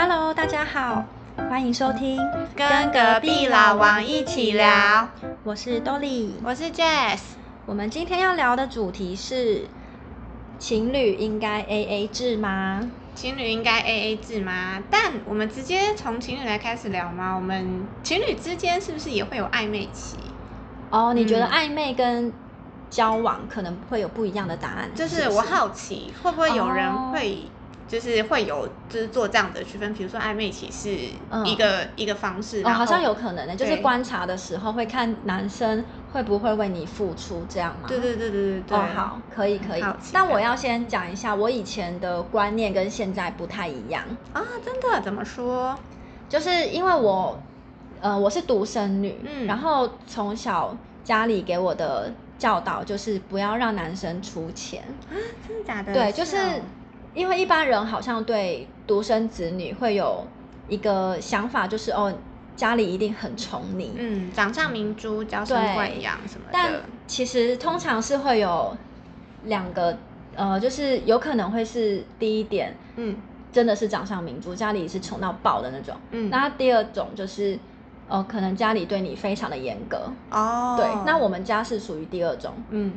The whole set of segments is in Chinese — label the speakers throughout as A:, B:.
A: Hello，大家好，欢迎收听
B: 跟隔壁老王一起聊。
A: 我是 Dolly，
B: 我是 Jess。
A: 我们今天要聊的主题是：情侣应该 AA 制吗？
B: 情侣应该 AA 制吗？但我们直接从情侣来开始聊吗？我们情侣之间是不是也会有暧昧期？
A: 哦，你觉得暧昧跟交往可能会有不一样的答案？
B: 就是我好奇，会不会有人会？就是会有，就是做这样的区分，比如说暧昧期是一个一个方式，
A: 哦，好像有可能的，就是观察的时候会看男生会不会为你付出，这样吗？
B: 对对对对对对。
A: 哦，好，可以可以。但我要先讲一下，我以前的观念跟现在不太一样
B: 啊，真的？怎么说？
A: 就是因为我，呃，我是独生女，嗯，然后从小家里给我的教导就是不要让男生出钱
B: 啊，真的假的？
A: 对，就是。因为一般人好像对独生子女会有一个想法，就是哦，家里一定很宠你，
B: 嗯，掌上明珠、娇生惯养什么的。
A: 但其实通常是会有两个，呃，就是有可能会是第一点，嗯，真的是掌上明珠，家里是宠到爆的那种，嗯。那第二种就是，呃，可能家里对你非常的严格，哦，对。那我们家是属于第二种，嗯，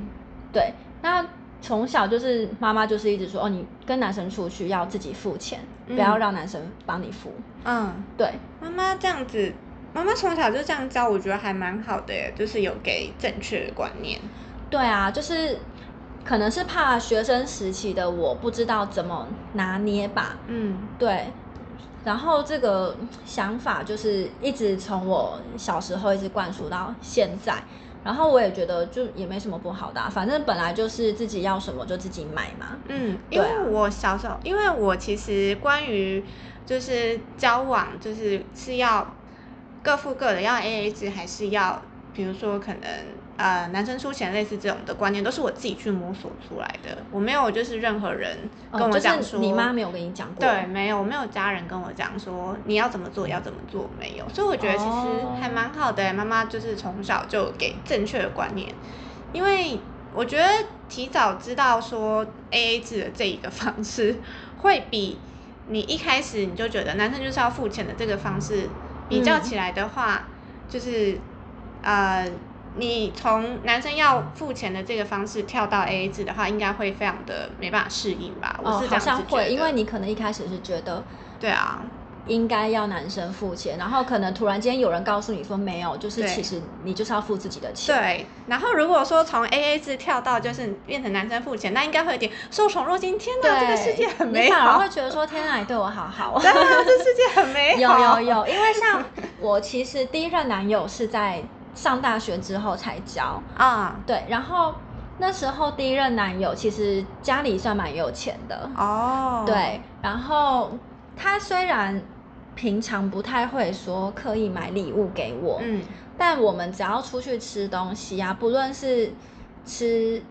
A: 对。那从小就是妈妈就是一直说哦，你跟男生出去要自己付钱，不要让男生帮你付。嗯，对，
B: 妈妈这样子，妈妈从小就这样教，我觉得还蛮好的耶，就是有给正确的观念。
A: 对啊，就是可能是怕学生时期的我不知道怎么拿捏吧。嗯，对。然后这个想法就是一直从我小时候一直灌输到现在。然后我也觉得就也没什么不好的，反正本来就是自己要什么就自己买嘛。
B: 嗯，因为我小时候，因为我其实关于就是交往，就是是要各付各的，要 A A 制还是要，比如说可能。呃，男生出钱类似这种的观念，都是我自己去摸索出来的。我没有就是任何人跟我讲说，
A: 你妈没有跟你讲过，
B: 对，没有，我没有家人跟我讲说你要怎么做，要怎么做，没有。所以我觉得其实还蛮好的，妈妈就是从小就给正确的观念，因为我觉得提早知道说 A A 制的这一个方式，会比你一开始你就觉得男生就是要付钱的这个方式比较起来的话，就是呃。你从男生要付钱的这个方式跳到 A A 制的话，应该会非常的没办法适应吧？我是这样子
A: 会，因为你可能一开始是觉得，
B: 对啊，
A: 应该要男生付钱，然后可能突然间有人告诉你说没有，就是其实你就是要付自己的钱。
B: 对，然后如果说从 A A 制跳到就是变成男生付钱，那应该会有点受宠若惊。天哪，这个世界很美好。
A: 你反而会觉得说天哪，你对我好好。
B: 对啊，这世界很美
A: 好。有有有，因为像我其实第一任男友是在。上大学之后才交啊，对，然后那时候第一任男友其实家里算蛮有钱的哦，对，然后他虽然平常不太会说刻意买礼物给我，嗯，但我们只要出去吃东西啊，不论是吃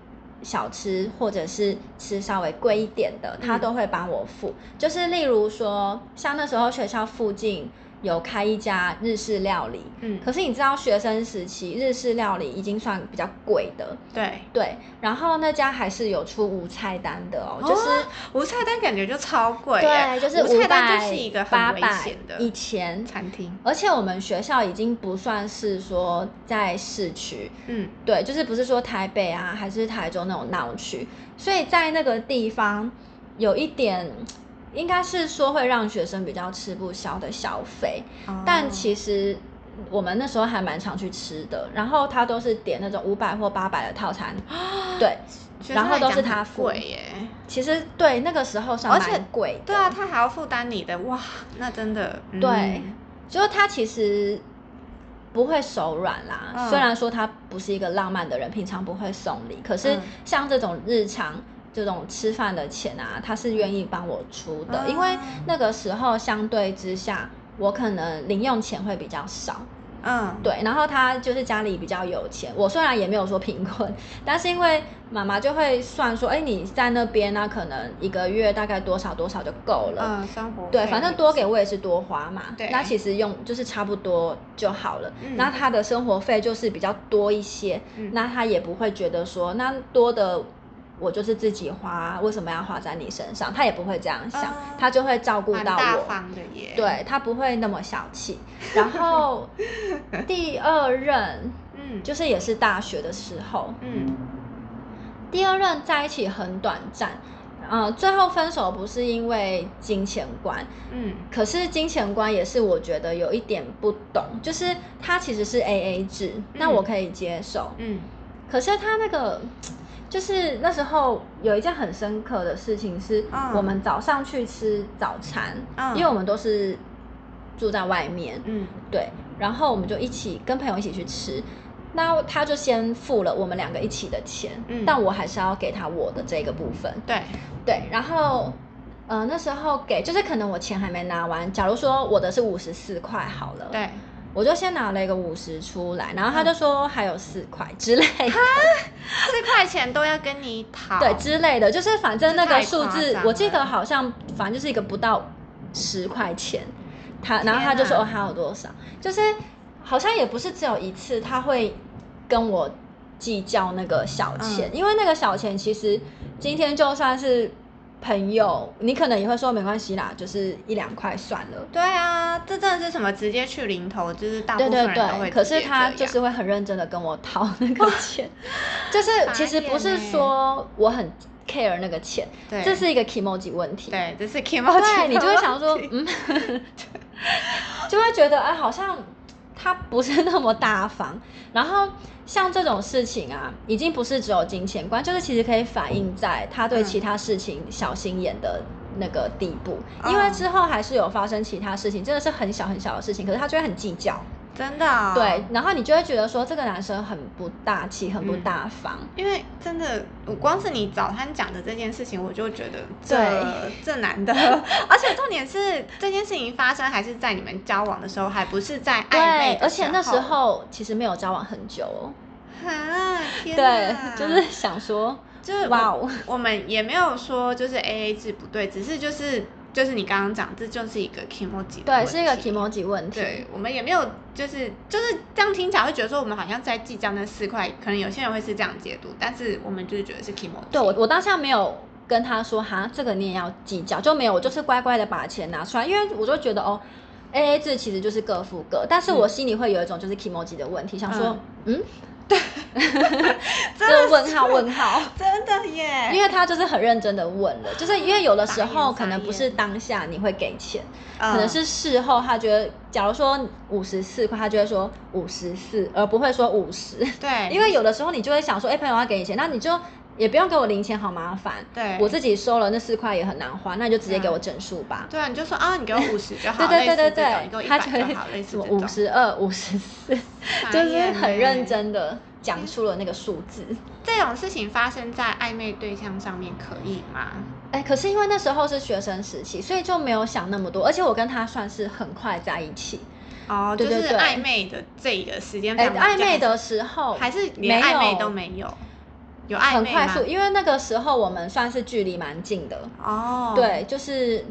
A: 小吃或者是吃稍微贵一点的，他都会帮我付，就是例如说像那时候学校附近。有开一家日式料理，嗯，可是你知道学生时期日式料理已经算比较贵的，
B: 对。
A: 对，然后那家还是有出无菜单的哦，就是
B: 无菜单感觉就超贵，
A: 对，就是
B: 无菜单就是一个很危险的
A: 以前。
B: 餐厅，
A: 而且我们学校已经不算是说在市区，嗯，对，就是不是说台北啊还是台中那种闹区，所以在那个地方有一点。应该是说会让学生比较吃不消的消费，但其实我们那时候还蛮常去吃的，然后他都是点那种五百或八百的套餐，对，然后都是他付
B: 耶。
A: 其实对那个时候算蛮贵，
B: 对啊，他还要负担你的，哇，那真的
A: 对，就是他其实不会手软啦。虽然说他不是一个浪漫的人，平常不会送礼，可是像这种日常。这种吃饭的钱啊，他是愿意帮我出的，因为那个时候相对之下，我可能零用钱会比较少。嗯，对，然后他就是家里比较有钱，我虽然也没有说贫困，但是因为妈妈就会算说，哎，你在那边呢，可能一个月大概多少多少就够了。
B: 嗯，生活
A: 对，反正多给我也是多花嘛。对，那其实用就是差不多就好了。嗯，那他的生活费就是比较多一些，嗯那他也不会觉得说那多的。我就是自己花，为什么要花在你身上？他也不会这样想，他就会照顾到我。对他不会那么小气。然后第二任，嗯，就是也是大学的时候，嗯，第二任在一起很短暂，嗯，最后分手不是因为金钱观，嗯，可是金钱观也是我觉得有一点不懂，就是他其实是 A A 制，那我可以接受，嗯，可是他那个。就是那时候有一件很深刻的事情，是我们早上去吃早餐，因为我们都是住在外面，嗯，对，然后我们就一起跟朋友一起去吃，那他就先付了我们两个一起的钱，嗯，但我还是要给他我的这个部分，
B: 对。
A: 对，然后呃那时候给就是可能我钱还没拿完，假如说我的是五十四块好了，
B: 对。
A: 我就先拿了一个五十出来，然后他就说还有四块之类，
B: 四块钱都要跟你讨，
A: 对之类的，就是反正那个数字，我记得好像反正就是一个不到十块钱，他然后他就说哦还有多少，就是好像也不是只有一次他会跟我计较那个小钱，因为那个小钱其实今天就算是。朋友，你可能也会说没关系啦，就是一两块算了。
B: 对啊，这真的是什么直接去零头，就是大部分人都会。
A: 可是他就是会很认真的跟我讨那个钱，就是其实不是说我很 care 那个钱，这是一个 emoji 问题。
B: 对，这是 emoji。
A: 对，你就会想说，嗯，就会觉得哎，好像他不是那么大方，然后。像这种事情啊，已经不是只有金钱观，就是其实可以反映在他对其他事情小心眼的那个地步。因为之后还是有发生其他事情，真的是很小很小的事情，可是他就会很计较。
B: 真的，
A: 对，然后你就会觉得说这个男生很不大气，很不大方。
B: 因为真的，我光是你早餐讲的这件事情，我就觉得这这男的，而且重点是这件事情发生还是在你们交往的时候，还不是在暧昧。
A: 而且那时候其实没有交往很久。
B: 啊，
A: 对，就是想说，
B: 就是哇，我们也没有说就是 A A 制不对，只是就是。就是你刚刚讲，这就是一个 emoji，
A: 对，是一个 emoji 问题。
B: 对，我们也没有，就是就是这样听起来会觉得说，我们好像在计较那四块，可能有些人会是这样解读，但是我们就是觉得是 emoji。
A: 对我，我当下没有跟他说哈，这个你也要计较，就没有，我就是乖乖的把钱拿出来，因为我就觉得哦，A A 制其实就是各付各，但是我心里会有一种就是 emoji 的问题，想说，嗯。对，这问号问号，
B: 真的耶！
A: 因为他就是很认真的问了，就是因为有的时候可能不是当下你会给钱，可能是事后他觉得，假如说五十四块，他就会说五十四，而不会说五十。
B: 对，
A: 因为有的时候你就会想说，哎，朋友要给你钱，那你就。也不用给我零钱，好麻烦。
B: 对，
A: 我自己收了那四块也很难花，那你就直接给我整数吧。
B: 对啊，你就说啊，你给我五十就好。对对对对对，你给我一百就好，类似
A: 五十二、五十四，就是很认真的讲出了那个数字。
B: 这种事情发生在暧昧对象上面可以吗？
A: 哎，可是因为那时候是学生时期，所以就没有想那么多。而且我跟他算是很快在一起。
B: 哦，就是暧昧的这个时间。哎，
A: 暧昧的时候
B: 还是连暧昧都没有。有
A: 很快速，因为那个时候我们算是距离蛮近的哦。对，就是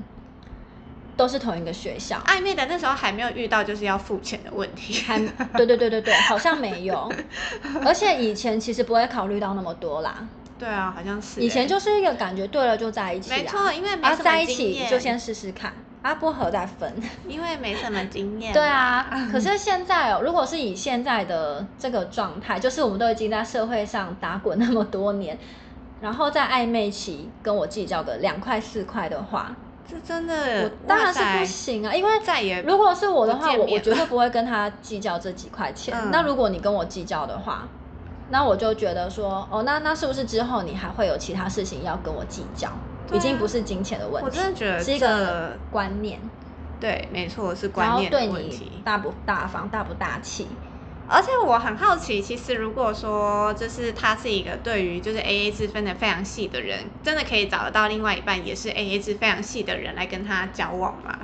A: 都是同一个学校。
B: 暧昧的那时候还没有遇到就是要付钱的问题，
A: 还对对对对对，好像没有。而且以前其实不会考虑到那么多啦。
B: 对啊，好像是。
A: 以前就是一个感觉对了就在一起，
B: 没错，因为没在
A: 一起就先试试看。啊，不合再分，
B: 因为没什么经验。
A: 对啊，可是现在哦，如果是以现在的这个状态，就是我们都已经在社会上打滚那么多年，然后在暧昧期跟我计较个两块四块的话，
B: 这真的
A: 当然是不行啊！因为
B: 再也
A: 如果是我的话，我我绝对不会跟他计较这几块钱。那如果你跟我计较的话，那我就觉得说，哦，那那是不是之后你还会有其他事情要跟我计较？已经不是金钱的问题，
B: 我真的觉得
A: 是一个观念。
B: 对，没错，是观念的问题。
A: 大不大方，大不大气。
B: 而且我很好奇，其实如果说就是他是一个对于就是 A A 制分的非常细的人，真的可以找得到另外一半也是 A A 制非常细的人来跟他交往吗？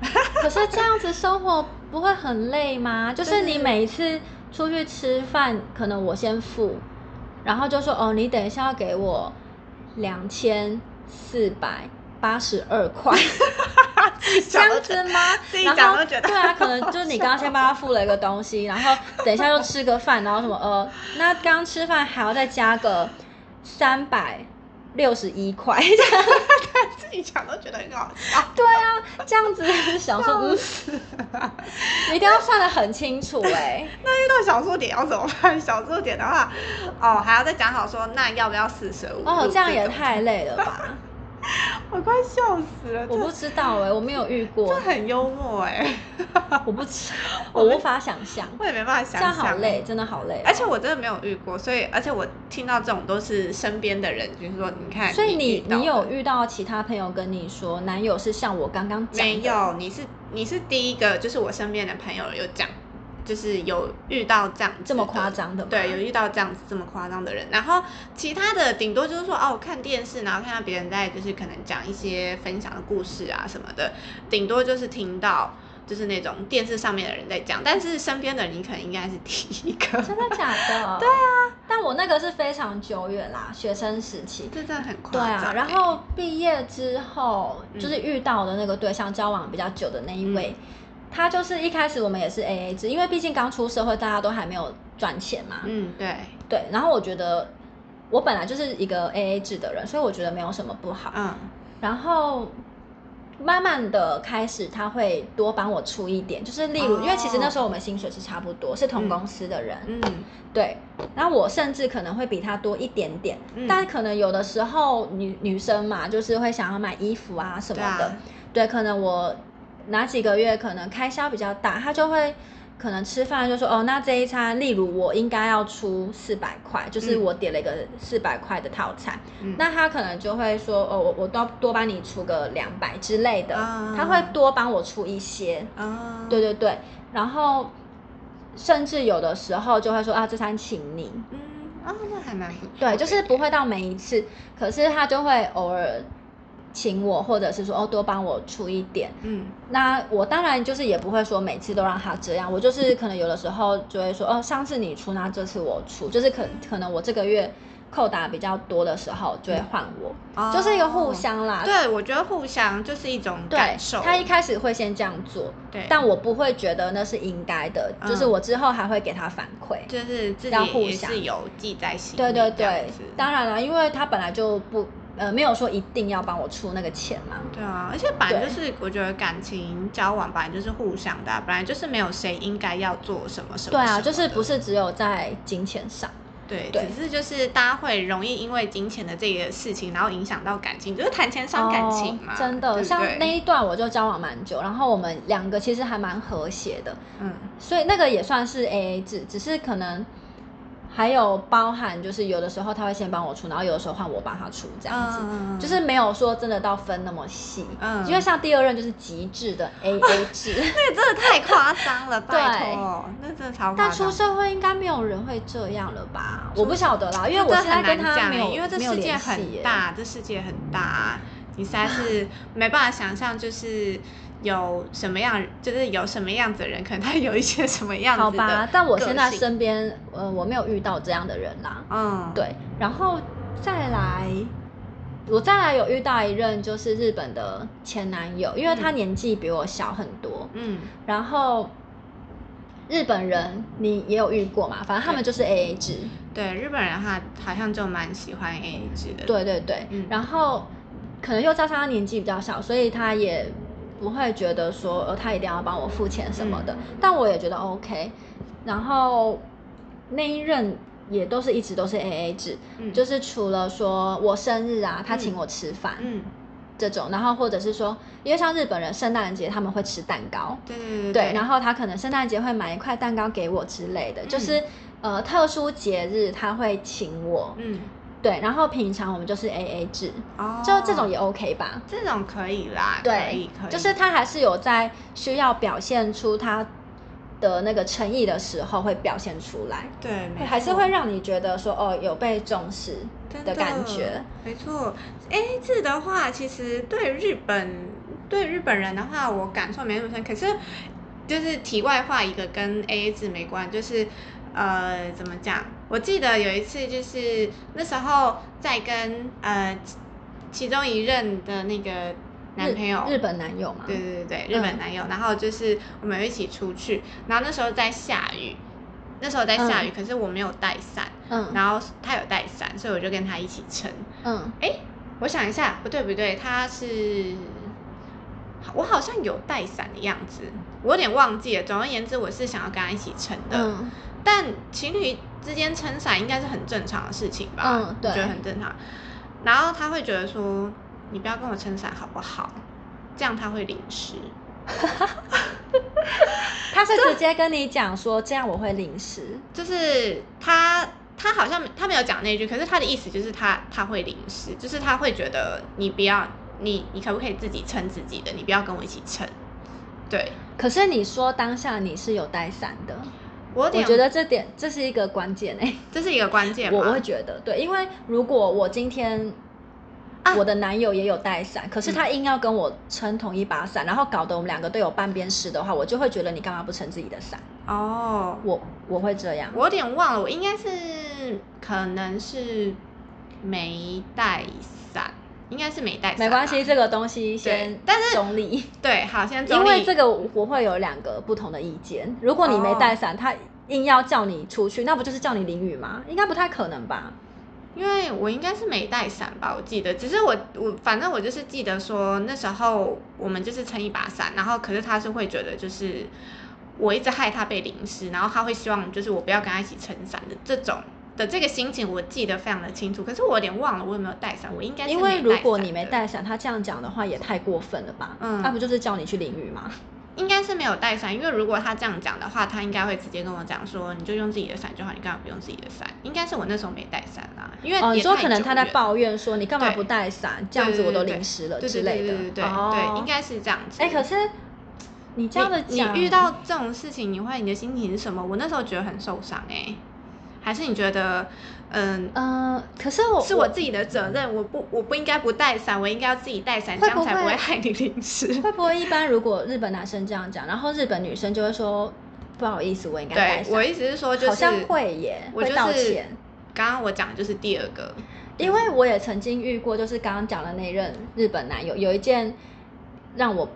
A: 可是这样子生活不会很累吗？就是你每一次出去吃饭，可能我先付，然后就说哦，你等一下要给我两千。四百八十二块，这样子吗？
B: 然后对
A: 啊，可能就是你刚刚先帮他付了一个东西，然后等一下又吃个饭，然后什么呃，那刚吃饭还要再加个三百六十一块，
B: 自己讲都觉得很好笑。
A: 对啊，这样子想说，一定要算的很清楚哎。
B: 那遇到小数点要怎么办？小数点的话，哦，还要再讲好说，那要不要四舍五入？
A: 哦，这样也太累了吧。
B: 我快笑死了！
A: 我不知道哎，我没有遇过。
B: 这很幽默哎，
A: 我不知，我无法想象，
B: 我也没办法想象。
A: 这样好累，真的好累。
B: 而且我真的没有遇过，所以而且我听到这种都是身边的人，就是说你看，
A: 所以
B: 你
A: 你有遇到其他朋友跟你说，男友是像我刚刚讲
B: 没有，你是你是第一个，就是我身边的朋友有讲。就是有遇到这样
A: 这么夸张的，
B: 对，有遇到这样子这么夸张的人，然后其他的顶多就是说哦，看电视，然后看到别人在就是可能讲一些分享的故事啊什么的，顶多就是听到就是那种电视上面的人在讲，但是身边的人你可能应该是第一个，
A: 真的假的？
B: 对啊，
A: 但我那个是非常久远啦，学生时期，
B: 这真的很夸张。对
A: 啊，然后毕业之后就是遇到的那个对象，交往比较久的那一位。他就是一开始我们也是 A A 制，因为毕竟刚出社会，大家都还没有赚钱嘛。
B: 嗯，对。
A: 对，然后我觉得我本来就是一个 A A 制的人，所以我觉得没有什么不好。嗯。然后慢慢的开始，他会多帮我出一点，就是例如，因为其实那时候我们薪水是差不多，是同公司的人。嗯。对。然后我甚至可能会比他多一点点，但可能有的时候女女生嘛，就是会想要买衣服啊什么的。对。可能我。哪几个月可能开销比较大，他就会可能吃饭就说哦，那这一餐，例如我应该要出四百块，就是我点了一个四百块的套餐，那他可能就会说哦，我我多多帮你出个两百之类的，他会多帮我出一些，对对对，然后甚至有的时候就会说啊，这餐请你，
B: 嗯，啊，那还蛮
A: 对，就是不会到每一次，可是他就会偶尔。请我，或者是说哦，多帮我出一点。嗯，那我当然就是也不会说每次都让他这样，我就是可能有的时候就会说哦，上次你出，那这次我出，就是可可能我这个月扣打比较多的时候就会换我，就是一个互相啦。
B: 对，我觉得互相就是一种感受。
A: 他一开始会先这样做，
B: 对，
A: 但我不会觉得那是应该的，就是我之后还会给他反馈，
B: 就是自己也是有记在心。
A: 对对对，当然了，因为他本来就不。呃，没有说一定要帮我出那个钱嘛。
B: 对啊，而且本来就是我觉得感情交往本来就是互相的，本来就是没有谁应该要做什么什么。
A: 对啊，就是不是只有在金钱上。
B: 对，只是就是大家会容易因为金钱的这个事情，然后影响到感情，就是谈钱伤感情嘛。
A: 真的，像那一段我就交往蛮久，然后我们两个其实还蛮和谐的。嗯。所以那个也算是 A A 制，只是可能。还有包含就是有的时候他会先帮我出，然后有的时候换我帮他出，这样子，就是没有说真的到分那么细。嗯，因为像第二任就是极致的 A A 制，
B: 那个真的太夸张了，拜托，那真的超夸张。
A: 但出社会应该没有人会这样了吧？我不晓得啦，因为我现在跟他没有，
B: 因为这世界很大，这世界很大，你实在是 没办法想象，就是。有什么样，就是有什么样子的人，可能他有一些什么样子的。
A: 好吧，但我现在身边，呃，我没有遇到这样的人啦。嗯，对。然后再来，我再来有遇到一任，就是日本的前男友，因为他年纪比我小很多。嗯。然后日本人，你也有遇过嘛？反正他们就是 A A 制。
B: 对，日本人他好像就蛮喜欢 A A 制的。
A: 对对对。然后可能又加上他年纪比较小，所以他也。不会觉得说，呃，他一定要帮我付钱什么的，但我也觉得 OK。然后那一任也都是一直都是 AA 制，就是除了说我生日啊，他请我吃饭，嗯，这种，然后或者是说，因为像日本人圣诞节他们会吃蛋糕，
B: 对对对，
A: 对，然后他可能圣诞节会买一块蛋糕给我之类的，就是呃特殊节日他会请我，嗯。对，然后平常我们就是 A A 制，哦就这种也 OK 吧？
B: 这种可以啦，可以可以，
A: 就是他还是有在需要表现出他的那个诚意的时候会表现出来，
B: 对，
A: 还是会让你觉得说哦有被重视的感觉。
B: 没错，A A 制的话，其实对日本对日本人的话，我感受没那么深。可是就是题外话一个跟 A A 制没关，就是呃怎么讲？我记得有一次，就是那时候在跟呃其中一任的那个男朋友，
A: 日本男友嘛，
B: 对对对对，日本男友，然后就是我们一起出去，然后那时候在下雨，那时候在下雨，可是我没有带伞，嗯，然后他有带伞，所以我就跟他一起撑，嗯，哎，我想一下，不对不对，他是，我好像有带伞的样子，我有点忘记了。总而言之，我是想要跟他一起撑的，嗯，但情侣之间撑伞应该是很正常的事情吧？嗯，对，觉得很正常。然后他会觉得说，你不要跟我撑伞好不好？这样他会淋湿。
A: 他是直接跟你讲说，这样我会淋湿。
B: 就是他，他好像他没有讲那句，可是他的意思就是他他会淋湿，就是他会觉得你不要你你可不可以自己撑自己的，你不要跟我一起撑。对。
A: 可是你说当下你是有带伞的，我我觉得这点这是一个关键哎，
B: 这是一个关键。
A: 我会觉得对，因为如果我今天。我的男友也有带伞，可是他硬要跟我撑同一把伞，然后搞得我们两个都有半边湿的话，我就会觉得你干嘛不撑自己的伞？哦，我我会这样。
B: 我有点忘了，我应该是可能是没带伞，应该是没带伞。
A: 没关系，这个东西先
B: 但是
A: 中立。
B: 对，好，先
A: 因为这个我会有两个不同的意见。如果你没带伞，他硬要叫你出去，那不就是叫你淋雨吗？应该不太可能吧？
B: 因为我应该是没带伞吧，我记得，只是我我反正我就是记得说那时候我们就是撑一把伞，然后可是他是会觉得就是我一直害他被淋湿，然后他会希望就是我不要跟他一起撑伞的这种的这个心情，我记得非常的清楚。可是我有点忘了我有没有带伞，我应该
A: 因为如果你没带伞，他这样讲的话也太过分了吧？嗯，他不就是叫你去淋雨吗？
B: 应该是没有带伞，因为如果他这样讲的话，他应该会直接跟我讲说，你就用自己的伞就好，你干嘛不用自己的伞？应该是我那时候没带伞啦，因为
A: 你说可能他在抱怨说，你干嘛不带伞？这样子我都淋湿了之类的。
B: 对对对对，应该是这样子。
A: 哎，可是你这样的
B: 你遇到这种事情，你会你的心情是什么？我那时候觉得很受伤哎。还是你觉得，嗯
A: 嗯，可是我
B: 是我自己的责任，我不我不应该不带伞，我应该要自己带伞，这样才不会害你淋湿。
A: 会不会一般如果日本男生这样讲，然后日本女生就会说不好意思，我应该带伞。
B: 我意思是说，就是好
A: 像会耶，会道歉。
B: 刚刚我讲的就是第二个，
A: 因为我也曾经遇过，就是刚刚讲的那任日本男友，有一件让我。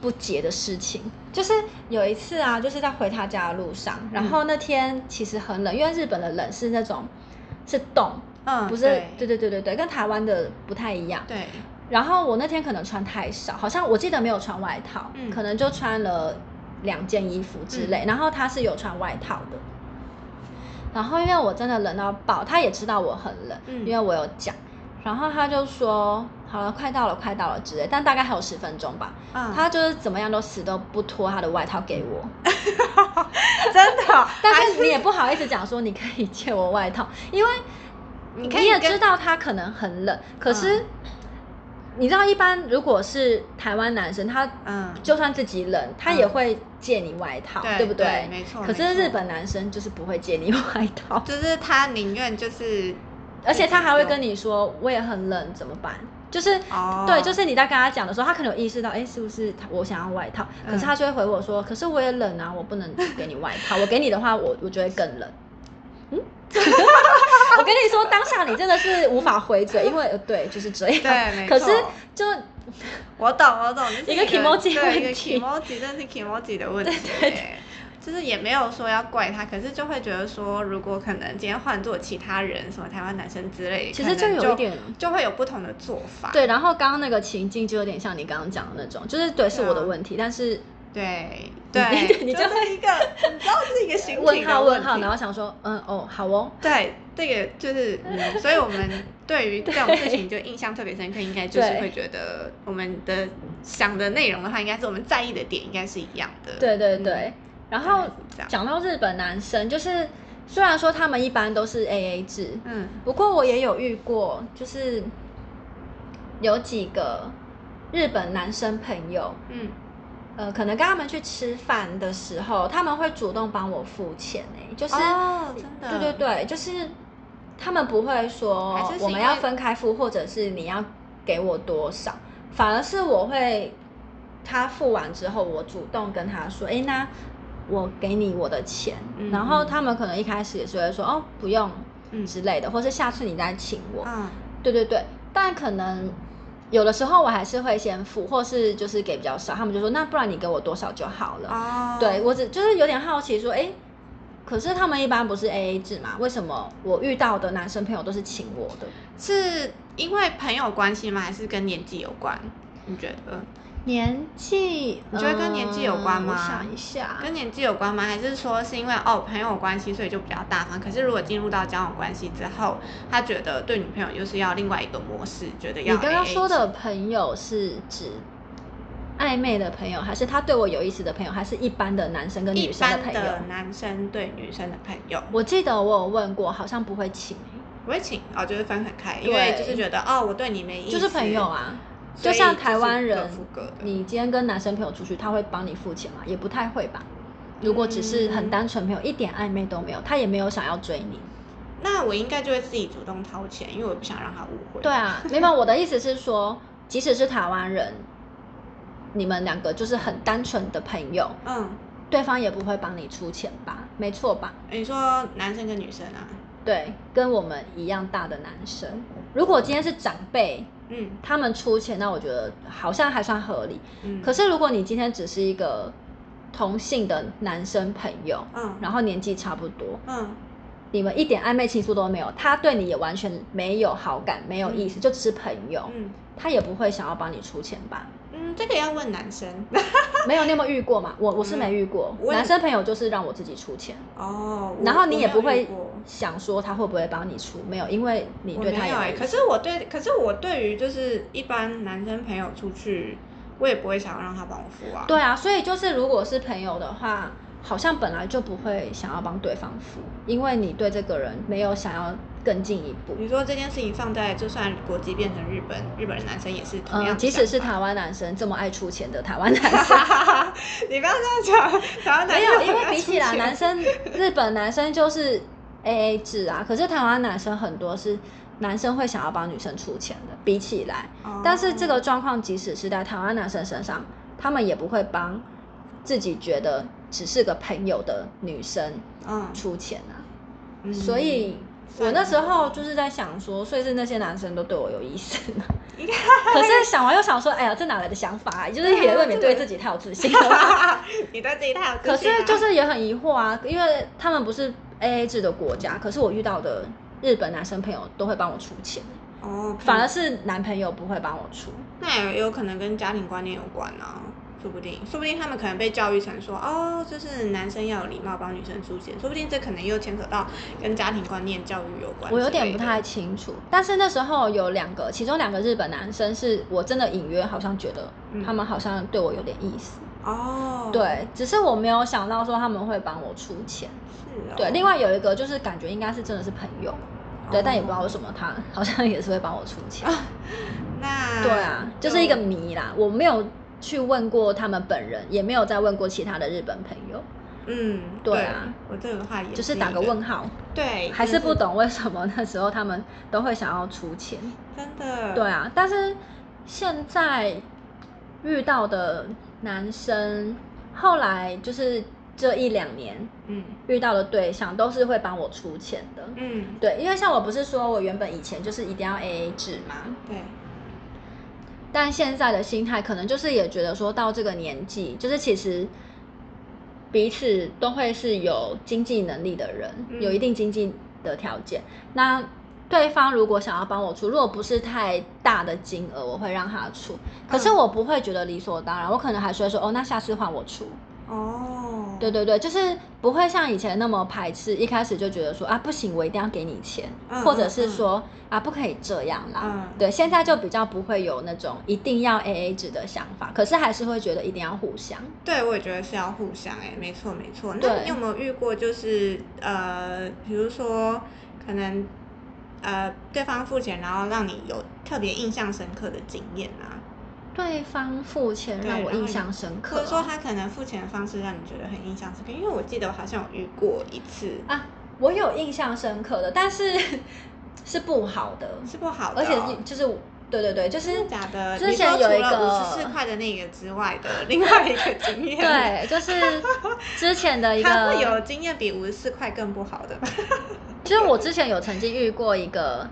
A: 不解的事情，就是有一次啊，就是在回他家的路上，然后那天其实很冷，因为日本的冷是那种是冻，嗯，不是，对对对对对，跟台湾的不太一样。
B: 对。
A: 然后我那天可能穿太少，好像我记得没有穿外套，可能就穿了两件衣服之类。然后他是有穿外套的。然后因为我真的冷到爆，他也知道我很冷，因为我有讲。然后他就说。好了，快到了，快到了之类，但大概还有十分钟吧。嗯，他就是怎么样都死都不脱他的外套给我，
B: 真的。
A: 但是你也不好意思讲说你可以借我外套，因为你也知道他可能很冷。可是你知道，一般如果是台湾男生，他嗯，就算自己冷，他也会借你外套，对不对？
B: 没错。
A: 可是日本男生就是不会借你外套，
B: 就是他宁愿就是，
A: 而且他还会跟你说我也很冷，怎么办？就是，对，就是你在跟他讲的时候，他可能有意识到，哎，是不是他我想要外套？可是他就会回我说，可是我也冷啊，我不能给你外套，我给你的话，我我就会更冷。嗯，我跟你说，当下你真的是无法回嘴，因为对，就是这样。
B: 对，
A: 可是就
B: 我懂，我懂，
A: 一个 emoji
B: 问题，emoji 真是 emoji 的问题。对对。就是也没有说要怪他，可是就会觉得说，如果可能今天换做其他人，什么台湾男生之类，
A: 其实就有一点，
B: 就会有不同的做法。
A: 对，然后刚刚那个情境就有点像你刚刚讲的那种，就是对，是我的问题，但是
B: 对对，
A: 你
B: 就是一个，你知道是一个心情
A: 问号问号，然后想说，嗯哦，好哦，
B: 对，这个就是，嗯，所以我们对于这种事情就印象特别深刻，应该就是会觉得我们的想的内容的话，应该是我们在意的点应该是一样的。
A: 对对对。然后讲到日本男生，就是虽然说他们一般都是 A A 制，嗯，不过我也有遇过，就是有几个日本男生朋友，嗯，呃，可能跟他们去吃饭的时候，他们会主动帮我付钱诶，就是
B: 哦，真的，
A: 对对对，就是他们不会说我们要分开付，或者是你要给我多少，反而是我会他付完之后，我主动跟他说，哎，那。我给你我的钱，然后他们可能一开始也是会说哦不用之类的，或是下次你再请我。嗯，对对对，但可能有的时候我还是会先付，或是就是给比较少，他们就说那不然你给我多少就好了。哦，对我只就是有点好奇说，哎，可是他们一般不是 A A 制嘛？为什么我遇到的男生朋友都是请我的？
B: 是因为朋友关系吗？还是跟年纪有关？你觉得？
A: 年纪？
B: 你觉得跟年纪有关吗？
A: 想一下，
B: 跟年纪有关吗？还是说是因为哦朋友关系，所以就比较大方？可是如果进入到交往关系之后，他觉得对女朋友又是要另外一个模式，觉得要。
A: 你刚刚说的朋友是指？暧昧的朋友，还是他对我有意思的朋友，还是一般的男生跟女生的朋友？
B: 男生对女生的朋友。
A: 我记得我有问过，好像不会请，
B: 不会请哦，就是分很开，因为就是觉得哦，我对你没意
A: 思，就是朋友啊。就像台湾人，你今天跟男生朋友出去，他会帮你付钱吗？也不太会吧。如果只是很单纯朋友，一点暧昧都没有，他也没有想要追你，
B: 那我应该就会自己主动掏钱，因为我不想让他误会。
A: 对啊，没有，我的意思是说，即使是台湾人。你们两个就是很单纯的朋友，嗯，对方也不会帮你出钱吧？没错吧？
B: 你说男生跟女生啊？
A: 对，跟我们一样大的男生。如果今天是长辈，嗯，他们出钱，那我觉得好像还算合理。嗯，可是如果你今天只是一个同性的男生朋友，嗯，然后年纪差不多，嗯，你们一点暧昧情愫都没有，他对你也完全没有好感，没有意思，就只是朋友，嗯，他也不会想要帮你出钱吧？
B: 嗯，这个要问男生，
A: 没有，你有没有遇过嘛？我我是没遇过，男生朋友就是让我自己出钱哦，然后你也不会想说他会不会帮你出，没有，因为你对他
B: 有。可是我对，可是我对于就是一般男生朋友出去，我也不会想要让他帮我付啊。
A: 对啊，所以就是如果是朋友的话。好像本来就不会想要帮对方付，因为你对这个人没有想要更进一步。
B: 你说这件事情放在就算国籍变成日本，日本人男生也是同样。
A: 即使是台湾男生这么爱出钱的台湾男生，
B: 你不要这样讲。台湾男生没有，
A: 因为比起来男生，日本男生就是 A A 制啊。可是台湾男生很多是男生会想要帮女生出钱的，比起来。但是这个状况即使是在台湾男生身上，他们也不会帮自己觉得。只是个朋友的女生，嗯，出钱啊，所以我那时候就是在想说，所以是那些男生都对我有意思呢。可是想完又想说，哎呀，这哪来的想法？啊就是也未免对自己太有自信了。
B: 你对自己太有
A: 自信。可是就是也很疑惑啊，因为他们不是 A A 制的国家，可是我遇到的日本男生朋友都会帮我出钱，哦，反而是男朋友不会帮我出。
B: 那也有可能跟家庭观念有关啊。说不定，说不定他们可能被教育成说，哦，就是男生要有礼貌，帮女生出钱。说不定这可能又牵扯到跟家庭观念、教育有关。
A: 我有点不太清楚，但是那时候有两个，其中两个日本男生是我真的隐约好像觉得他们好像对我有点意思。哦，对，只是我没有想到说他们会帮我出钱。是。对，另外有一个就是感觉应该是真的是朋友，对，但也不知道为什么他好像也是会帮我出钱。
B: 那
A: 对啊，就是一个谜啦，我没有。去问过他们本人，也没有再问过其他的日本朋友。嗯，对啊，
B: 我这个话也
A: 就是打个问号。
B: 对，
A: 还是不懂为什么那时候他们都会想要出钱。
B: 真的。
A: 对啊，但是现在遇到的男生，后来就是这一两年，嗯，遇到的对象都是会帮我出钱的。嗯，对，因为像我不是说我原本以前就是一定要 A A 制嘛。
B: 对。
A: 但现在的心态可能就是也觉得说到这个年纪，就是其实彼此都会是有经济能力的人，有一定经济的条件。那对方如果想要帮我出，如果不是太大的金额，我会让他出。可是我不会觉得理所当然，我可能还是会说哦，那下次换我出。哦，对对对，就是不会像以前那么排斥，一开始就觉得说啊不行，我一定要给你钱，或者是说啊不可以这样啦。嗯对，现在就比较不会有那种一定要 A A 制的想法，可是还是会觉得一定要互相。
B: 对，我也觉得是要互相，哎，没错没错。那你有没有遇过就是呃，比如说可能呃对方付钱，然后让你有特别印象深刻的经验啊？
A: 对方付钱让我印象深刻，
B: 或者说他可能付钱的方式让你觉得很印象深刻，因为我记得我好像有遇过一次
A: 啊，我有印象深刻的，但是 是不好的，
B: 是不好的，
A: 而且就是对对对，就是
B: 假的。
A: 之前有一个
B: 五十四块的那个之外的另外一个经验，
A: 对，就是之前的一个
B: 有经验比五十四块更不好的。
A: 其实我之前有曾经遇过一个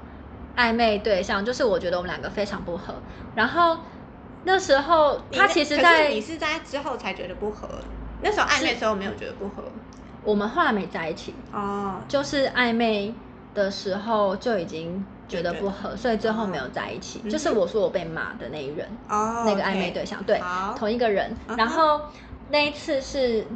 A: 暧昧对象，就是我觉得我们两个非常不合，然后。那时候他其实，在
B: 你是在之后才觉得不合，那时候暧昧的时候没有觉得不合。
A: 我们后来没在一起哦，就是暧昧的时候就已经觉得不合，所以最后没有在一起。就是我说我被骂的那一人哦，那个暧昧对象，对，同一个人。然后那一次是，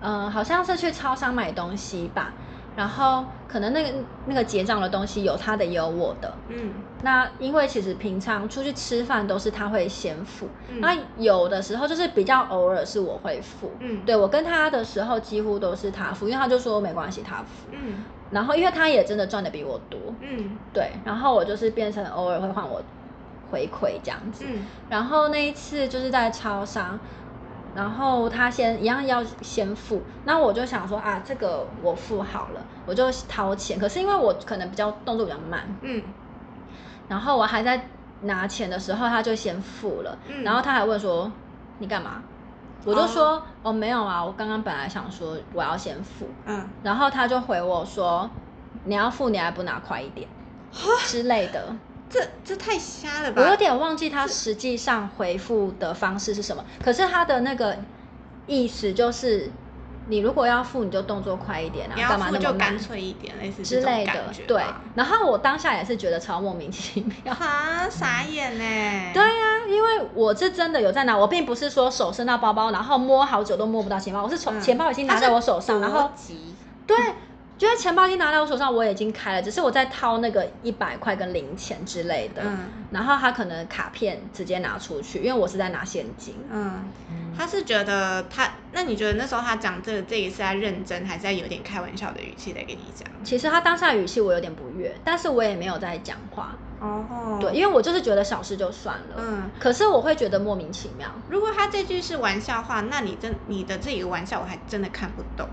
A: 呃，好像是去超商买东西吧。然后可能那个那个结账的东西有他的也有我的，嗯，那因为其实平常出去吃饭都是他会先付，那有的时候就是比较偶尔是我会付，嗯，对我跟他的时候几乎都是他付，因为他就说没关系他付，嗯，然后因为他也真的赚的比我多，嗯，对，然后我就是变成偶尔会换我回馈这样子，嗯，然后那一次就是在超商。然后他先一样要先付，那我就想说啊，这个我付好了，我就掏钱。可是因为我可能比较动作比较慢，嗯，然后我还在拿钱的时候，他就先付了。然后他还问说你干嘛？我就说哦没有啊，我刚刚本来想说我要先付，嗯，然后他就回我说你要付你还不拿快一点之类的。
B: 这这太瞎了吧！
A: 我有点忘记他实际上回复的方式是什么，可是他的那个意思就是，你如果要付，你就动作快一点啊，干嘛那
B: 么干脆一点，类似
A: 之类的。对，然后我当下也是觉得超莫名其妙
B: 啊，傻眼呢。
A: 对呀，因为我是真的有在拿，我并不是说手伸到包包，然后摸好久都摸不到钱包，我是从钱包已经拿在我手上，然后对。就是钱包已经拿在我手上，我已经开了，只是我在掏那个一百块跟零钱之类的。嗯。然后他可能卡片直接拿出去，因为我是在拿现金。
B: 嗯。他是觉得他，那你觉得那时候他讲这个这一次在认真，还是在有点开玩笑的语气在跟你讲？
A: 其实他当下语气我有点不悦，但是我也没有在讲话。哦。对，因为我就是觉得小事就算了。嗯。可是我会觉得莫名其妙。
B: 如果他这句是玩笑话，那你真你的这一个玩笑我还真的看不懂。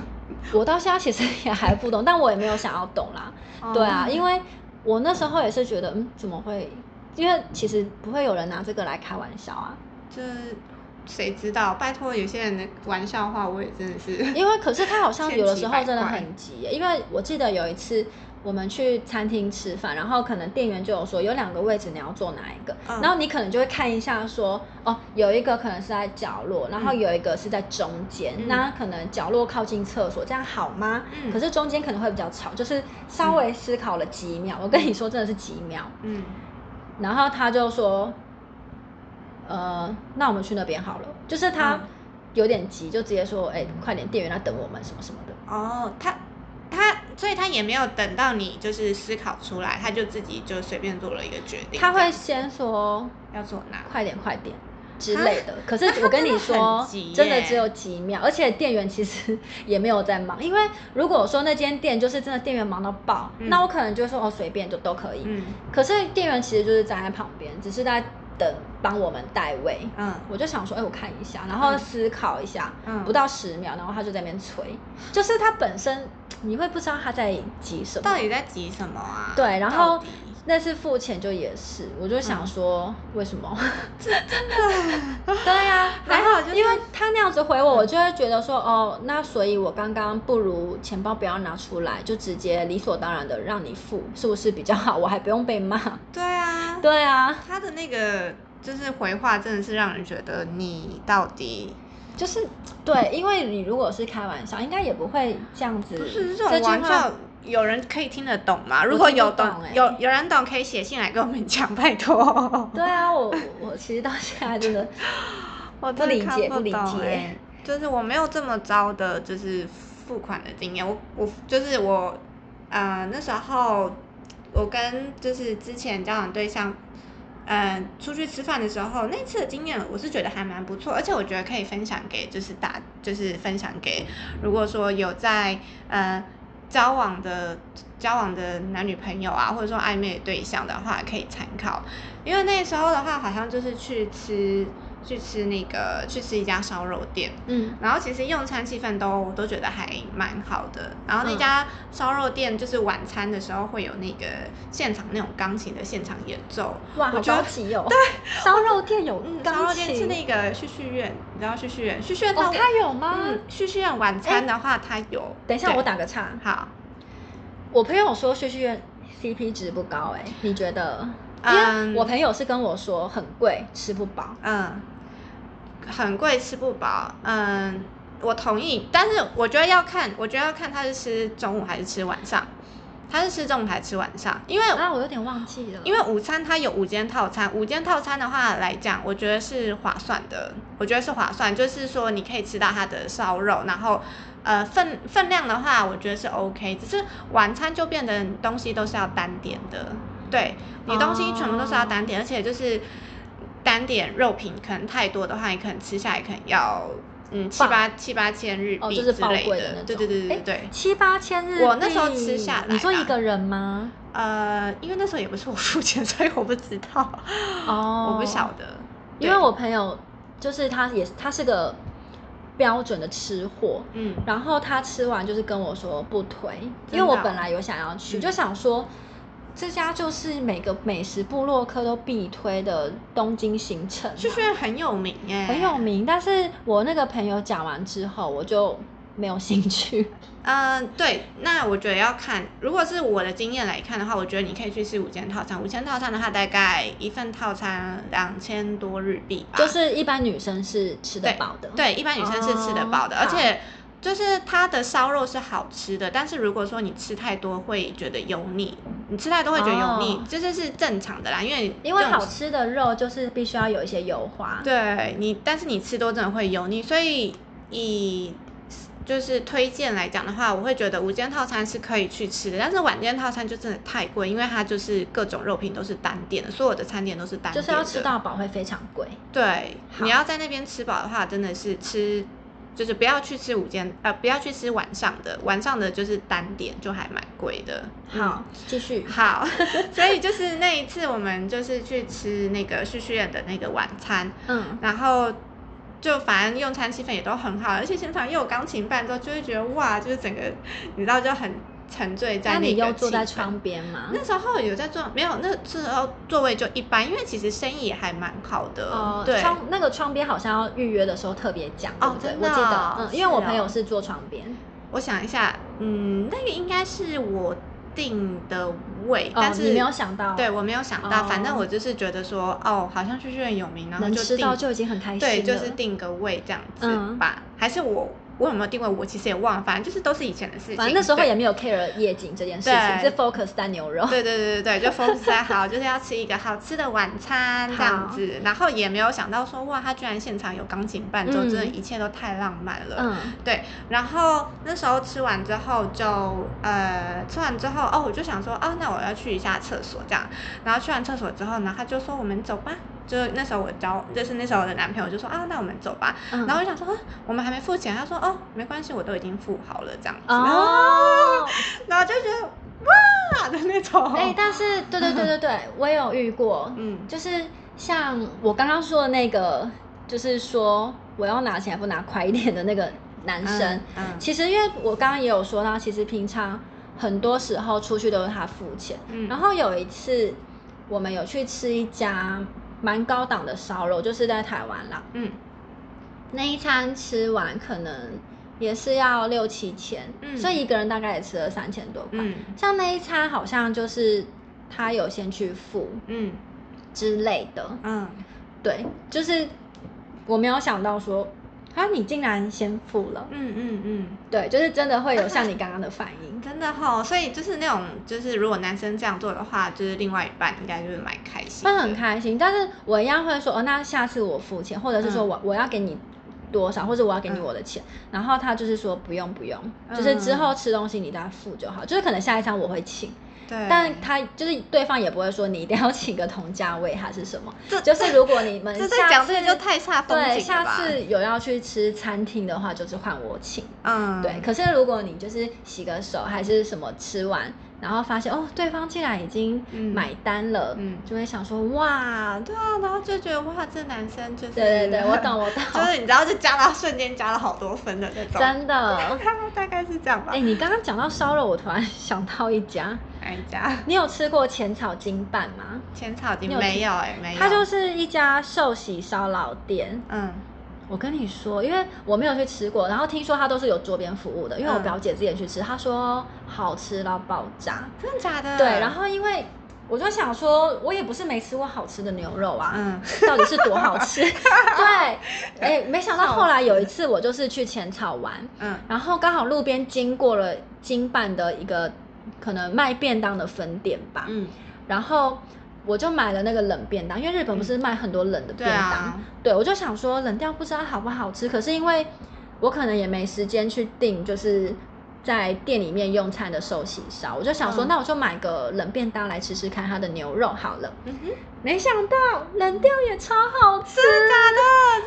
A: 我到现在其实也还不懂，但我也没有想要懂啦。对啊，因为我那时候也是觉得，嗯，怎么会？因为其实不会有人拿这个来开玩笑啊。
B: 这谁知道？拜托，有些人的玩笑话我也真的是。
A: 因为可是他好像有的时候真的很急，因为我记得有一次。我们去餐厅吃饭，然后可能店员就有说有两个位置你要坐哪一个，然后你可能就会看一下说哦，有一个可能是在角落，然后有一个是在中间，那可能角落靠近厕所，这样好吗？可是中间可能会比较吵，就是稍微思考了几秒，我跟你说真的是几秒，嗯，然后他就说，呃，那我们去那边好了，就是他有点急，就直接说，哎，快点，店员在等我们什么什么的。
B: 哦，他。他，所以他也没有等到你就是思考出来，他就自己就随便做了一个决定。
A: 他会先说
B: 要做哪，
A: 快点快点之类的。可是我跟你说，真的只有几秒，而且店员其实也没有在忙。因为如果说那间店就是真的店员忙到爆，那我可能就说哦随便就都可以。嗯。可是店员其实就是站在旁边，只是在。等帮我们代位，嗯，我就想说，哎，我看一下，然后思考一下，嗯，不到十秒，然后他就在那边催，就是他本身你会不知道他在急什么，
B: 到底在急什么啊？
A: 对，然后。那次付钱就也是，我就想说为什么？
B: 真 的？
A: 对呀，
B: 还好，
A: 因为他那样子回我，我就会觉得说，哦，那所以我刚刚不如钱包不要拿出来，就直接理所当然的让你付，是不是比较好？我还不用被骂。
B: 对啊，
A: 对啊，
B: 他的那个就是回话，真的是让人觉得你到底
A: 就是对，因为你如果是开玩笑，应该也不会这样子。
B: 不是这种玩笑。有人可以听得懂吗？如果有懂，有有人懂，可以写信来跟我们讲，拜托。
A: 对啊，我我其实到现在真的，
B: 我
A: 不理解，不理解。
B: 就是我没有这么糟的，就是付款的经验。我我就是我，呃，那时候我跟就是之前交往对象，呃，出去吃饭的时候，那次的经验我是觉得还蛮不错，而且我觉得可以分享给就是大，就是分享给如果说有在呃。交往的交往的男女朋友啊，或者说暧昧的对象的话，可以参考。因为那时候的话，好像就是去吃。去吃那个，去吃一家烧肉店，嗯，然后其实用餐气氛都都觉得还蛮好的。然后那家烧肉店就是晚餐的时候会有那个现场那种钢琴的现场演奏，
A: 哇，好高级哦！
B: 对，
A: 烧肉店有
B: 烧肉店是那个旭旭苑，你知道旭旭苑？旭旭苑
A: 哦，他有吗？
B: 旭旭苑晚餐的话，他有。
A: 等一下，我打个岔。
B: 好，
A: 我朋友说旭旭苑 CP 值不高，哎，你觉得？因为我朋友是跟我说很贵，吃不饱。嗯。
B: 很贵，吃不饱。嗯，我同意，但是我觉得要看，我觉得要看他是吃中午还是吃晚上。他是吃中午还是吃晚上？因为
A: 啊，我有点忘记了。
B: 因为午餐它有五间套餐，五间套餐的话来讲，我觉得是划算的。我觉得是划算，就是说你可以吃到它的烧肉，然后呃分分量的话，我觉得是 OK。只是晚餐就变得东西都是要单点的，对你东西全部都是要单点，而且就是单点肉品可能太多的话，你可能吃下来可能要。嗯，七八七八千日币之类的，对对对对对，
A: 七八千日币。
B: 我那时候吃下来，
A: 你说一个人吗？
B: 呃，因为那时候也不是我付钱，所以我不知道。哦，我不晓得，
A: 因为我朋友就是他，也他是个标准的吃货，嗯，然后他吃完就是跟我说不推，因为我本来有想要去，就想说。这家就是每个美食部落客都必推的东京行程，
B: 就觉得很有名哎，
A: 很有名。但是我那个朋友讲完之后，我就没有兴趣。
B: 嗯，对，那我觉得要看，如果是我的经验来看的话，我觉得你可以去吃五间套餐。五间套餐的话，大概一份套餐两千多日币吧，
A: 就是一般女生是吃得饱的。
B: 对，一般女生是吃得饱的，而且。就是它的烧肉是好吃的，但是如果说你吃太多会觉得油腻，你吃太多会觉得油腻，这就是正常的啦。因为
A: 因为好吃的肉就是必须要有一些油花。
B: 对你，但是你吃多真的会油腻，所以以就是推荐来讲的话，我会觉得午间套餐是可以去吃的，但是晚间套餐就真的太贵，因为它就是各种肉品都是单点的，所有的餐点都是单点
A: 就是要吃到饱会非常贵。
B: 对，你要在那边吃饱的话，真的是吃。就是不要去吃午间，呃，不要去吃晚上的，晚上的就是单点就还蛮贵的。
A: 好，继续。
B: 好，所以就是那一次我们就是去吃那个旭旭苑的那个晚餐，嗯，然后就反正用餐气氛也都很好，而且现场又有钢琴伴奏，就会觉得哇，就是整个你知道就很。沉醉在那个
A: 你又坐在窗边吗？
B: 那时候有在坐，没有，那时候座位就一般，因为其实生意也还蛮好的。哦，对，
A: 窗那个窗边好像要预约的时候特别讲，哦，真的，我记得，嗯，因为我朋友是坐窗边。
B: 我想一下，嗯，那个应该是我定的位，但是
A: 你没有想到，
B: 对我没有想到，反正我就是觉得说，哦，好像去剧院有名，然后就
A: 订就已经很开心，
B: 对，就是定个位这样子吧，还是我。我有没有定位？我其实也忘了，反正就是都是以前的事情。
A: 反正那时候也没有 care 夜景这件事情，是 focus 在牛肉。
B: 对对对对对，就 focus 在好，就是要吃一个好吃的晚餐这样子。然后也没有想到说，哇，他居然现场有钢琴伴奏，真的一切都太浪漫了。嗯，对。然后那时候吃完之后，就呃吃完之后，哦，我就想说，哦，那我要去一下厕所这样。然后去完厕所之后呢，他就说，我们走吧。就那时候我交，就是那时候我的男朋友就说啊，那我们走吧。然后我就想说，我们还没付钱。他说哦，没关系，我都已经付好了这样子。哦。然后就觉得哇的那种。
A: 哎，但是对对对对对，我也有遇过。嗯。就是像我刚刚说的那个，就是说我要拿钱还不拿快一点的那个男生。嗯。其实因为我刚刚也有说到，其实平常很多时候出去都是他付钱。嗯。然后有一次我们有去吃一家。蛮高档的烧肉，就是在台湾啦。嗯，那一餐吃完可能也是要六七千，所以一个人大概也吃了三千多块。像那一餐好像就是他有先去付，嗯之类的。嗯，对，就是我没有想到说。啊！你竟然先付了，嗯嗯嗯，对，就是真的会有像你刚刚的反应，
B: 真的哈，所以就是那种，就是如果男生这样做的话，就是另外一半应该就是蛮开心，
A: 会很开心。但是我一样会说，哦，那下次我付钱，或者是说我我要给你多少，或者我要给你我的钱，然后他就是说不用不用，就是之后吃东西你再付就好，就是可能下一餐我会请。但他就是对方也不会说你一定要请个同价位还是什么，就是如果你们
B: 下次就太差风景
A: 对，下次有要去吃餐厅的话，就是换我请。嗯，对。可是如果你就是洗个手还是什么吃完。然后发现哦，对方竟然已经买单了，嗯，就会想说哇，
B: 对啊，然后就觉得哇，这男生就是
A: 对对对，我懂我懂，
B: 就是你知道，就加了瞬间加了好多分的那种，
A: 真的，
B: 大概是这样吧。
A: 哎，你刚刚讲到烧肉，我突然想到一家，
B: 哪一家？
A: 你有吃过浅草金办吗？
B: 浅草金没有哎，没有。
A: 它就是一家寿喜烧老店，嗯。我跟你说，因为我没有去吃过，然后听说它都是有桌边服务的。因为我表姐之前去吃，她说好吃到爆炸，
B: 真的假的？
A: 对，然后因为我就想说，我也不是没吃过好吃的牛肉啊，嗯，到底是多好吃？对，哎，没想到后来有一次，我就是去浅草玩，嗯，然后刚好路边经过了金办的一个可能卖便当的分店吧，嗯，然后我就买了那个冷便当，因为日本不是卖很多冷的便当，对，我就想说冷掉不知道好不好吃，可是因为我可能也没时间去订，就是。在店里面用餐的寿喜烧，我就想说，那我就买个冷便当来吃吃看它的牛肉好了。嗯哼，没想到冷掉也超好吃，
B: 真的？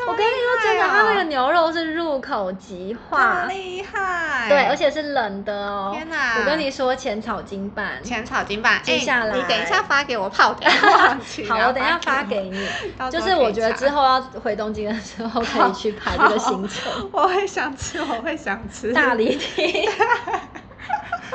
A: 我跟你说真的，它那个牛肉是入口即化，
B: 厉害。
A: 对，而且是冷的哦。
B: 天哪！
A: 我跟你说，浅草金板，
B: 浅草金板，
A: 接下来
B: 你等一下发给我泡的。
A: 好，我等一下 发给你。就是我觉得之后要回东京的时候可以去排这个行程。
B: 我会想吃，我会想吃。
A: 大离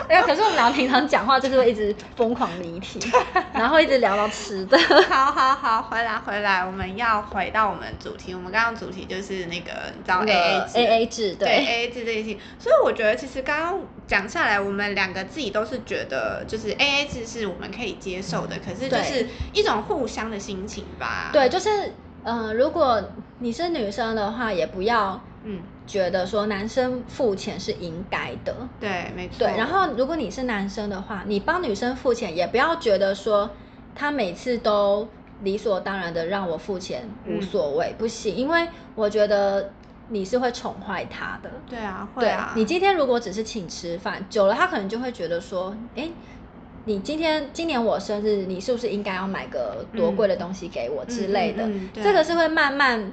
A: 题。哎，可是我们俩平常讲话就是会一直疯狂离题，然后一直聊到吃的。
B: 好好好，回来回来，我们要回到我们主题。我们刚刚主题就是那个你知道 A A 制
A: ，A A 制
B: 对 A A 制这一题。所以我觉得其实刚刚讲下来，我们两个自己都是觉得就是 A A 制是我们可以接受的，可是就是一种互相的心情吧。
A: 对，就是嗯，如果你是女生的话，也不要。嗯，觉得说男生付钱是应该的，
B: 对，没错。
A: 对，然后如果你是男生的话，你帮女生付钱，也不要觉得说他每次都理所当然的让我付钱，无所谓，不行，因为我觉得你是会宠坏他的。
B: 对啊，会啊。
A: 你今天如果只是请吃饭，久了他可能就会觉得说，哎，你今天今年我生日，你是不是应该要买个多贵的东西给我之类的？这个是会慢慢。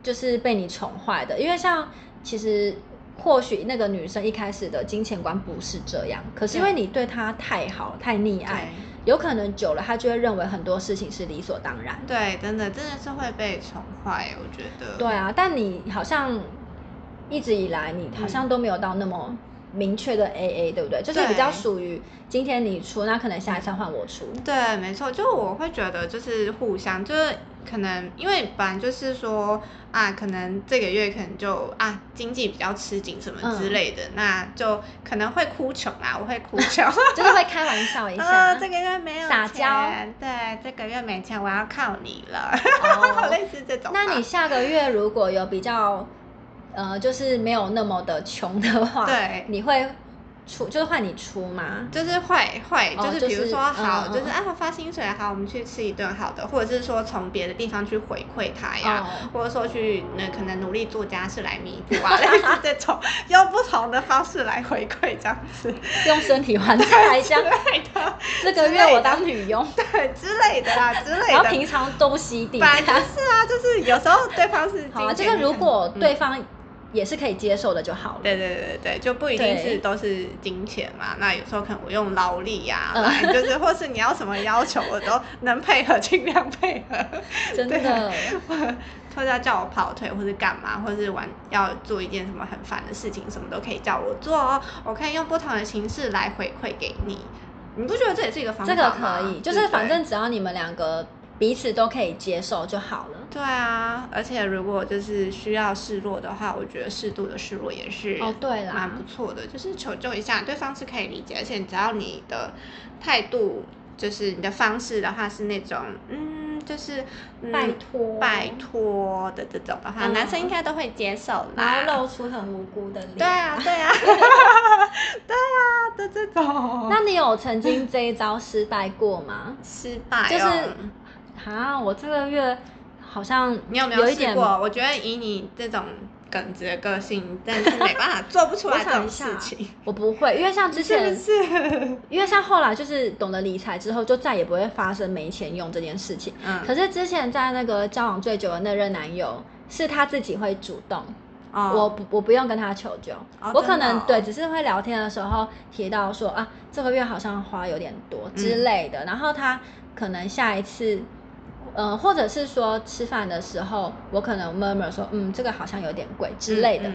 A: 就是被你宠坏的，因为像其实或许那个女生一开始的金钱观不是这样，可是因为你对她太好太溺爱，有可能久了她就会认为很多事情是理所当然。
B: 对，真的真的是会被宠坏，我觉得。
A: 对啊，但你好像一直以来你好像都没有到那么明确的 A A，对不对？就是比较属于今天你出，那可能下一次换我出。
B: 对，没错，就我会觉得就是互相就是。可能因为本来就是说啊，可能这个月可能就啊经济比较吃紧什么之类的，那就可能会哭穷啊，我会哭穷，
A: 就是会开玩笑一下。
B: 这个月没有
A: 撒娇，
B: 对，这个月没钱，我要靠你了，类似这种。
A: 那你下个月如果有比较呃，就是没有那么的穷的话，
B: 对，
A: 你会。出就是换你出吗？
B: 就是会会，就是比如说好，就是啊发薪水好，我们去吃一顿好的，或者是说从别的地方去回馈他呀，或者说去那可能努力做家事来弥补啊，类似这种用不同的方式来回馈这样子，
A: 用身体还债之类的。这个月我当女佣，
B: 对之类的啦，之类的。
A: 然后平常都不洗地。
B: 反正是啊，就是有时候对方是
A: 好，这个如果对方。也是可以接受的就好了。
B: 对对对对，就不一定是都是金钱嘛。那有时候可能我用劳力呀，来就是或是你要什么要求，我都能配合，尽量配合。
A: 真的，
B: 或者叫我跑腿，或是干嘛，或是玩要做一件什么很烦的事情，什么都可以叫我做哦。我可以用不同的形式来回馈给你。你不觉得这也是一个方法
A: 吗？这个可以，就是反正只要你们两个。彼此都可以接受就好了。
B: 对啊，而且如果就是需要示弱的话，我觉得适度的示弱也是
A: 哦，对啦，
B: 蛮不错的。就是求救一下，对方是可以理解，而且只要你的态度，就是你的方式的话是那种，嗯，就是
A: 拜托
B: 拜托的这种的话，男生应该都会接受啦。
A: 然后露出很无辜的脸。
B: 对啊，对啊，对啊的这种。
A: 那你有曾经这一招失败过吗？
B: 失败
A: 就是。啊，我这个月好像
B: 你有没有试过？我觉得以你这种耿直的个性，但是没办法 做不出来这种事情。
A: 我不会，因为像之前，因为像后来就是懂得理财之后，就再也不会发生没钱用这件事情。嗯。可是之前在那个交往最久的那任男友，是他自己会主动，我不我不用跟他求救，我可能对只是会聊天的时候提到说啊，这个月好像花有点多之类的，然后他可能下一次。嗯，或者是说吃饭的时候，我可能 murmur 说，嗯，这个好像有点贵之类的。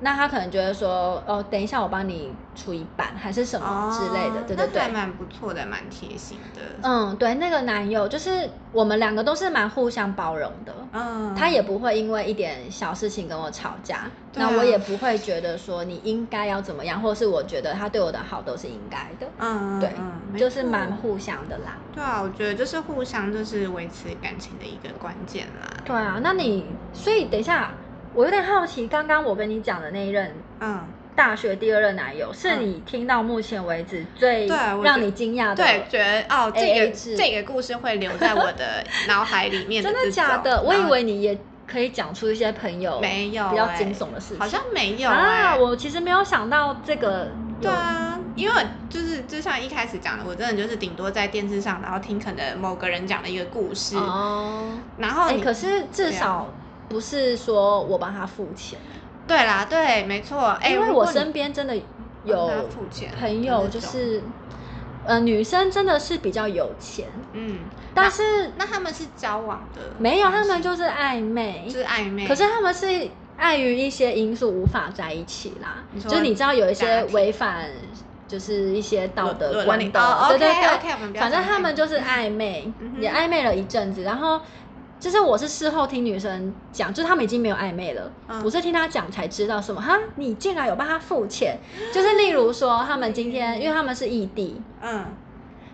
A: 那他可能觉得说，哦，等一下我帮你出一半，还是什么之类的，对对对，
B: 还蛮不错的，蛮贴心的。
A: 嗯，对，那个男友就是我们两个都是蛮互相包容的，嗯，他也不会因为一点小事情跟我吵架，那我也不会觉得说你应该要怎么样，或是我觉得他对我的好都是应该的，嗯，对，就是蛮互相的啦。
B: 对啊，我觉得就是互相就是维持感情的一个关键啦。
A: 对啊，那你所以等一下。我有点好奇，刚刚我跟你讲的那一任，嗯，大学第二任男友，是你听到目前为止最让你惊讶的，
B: 对，觉得哦，这个这个故事会留在我的脑海里面。
A: 真的假的？我以为你也可以讲出一些朋友
B: 没有
A: 比较惊悚的事情，
B: 好像没有啊。
A: 我其实没有想到这个，
B: 对啊，因为就是就像一开始讲的，我真的就是顶多在电视上，然后听可能某个人讲的一个故事哦，然后
A: 可是至少。不是说我帮他付钱，
B: 对啦，对，没错，
A: 因为我身边真的有朋友，就是，呃，女生真的是比较有钱，嗯，但是
B: 那他们是交往的，
A: 没有，他们就是暧昧，
B: 是暧昧，
A: 可是他们是碍于一些因素无法在一起啦，就你知道有一些违反，就是一些道德观的，
B: 对对对，
A: 反正他们就是暧昧，也暧昧了一阵子，然后。就是我是事后听女生讲，就是他们已经没有暧昧了。我是听他讲才知道什么哈，你竟然有帮他付钱。就是例如说，他们今天因为他们是异地，嗯，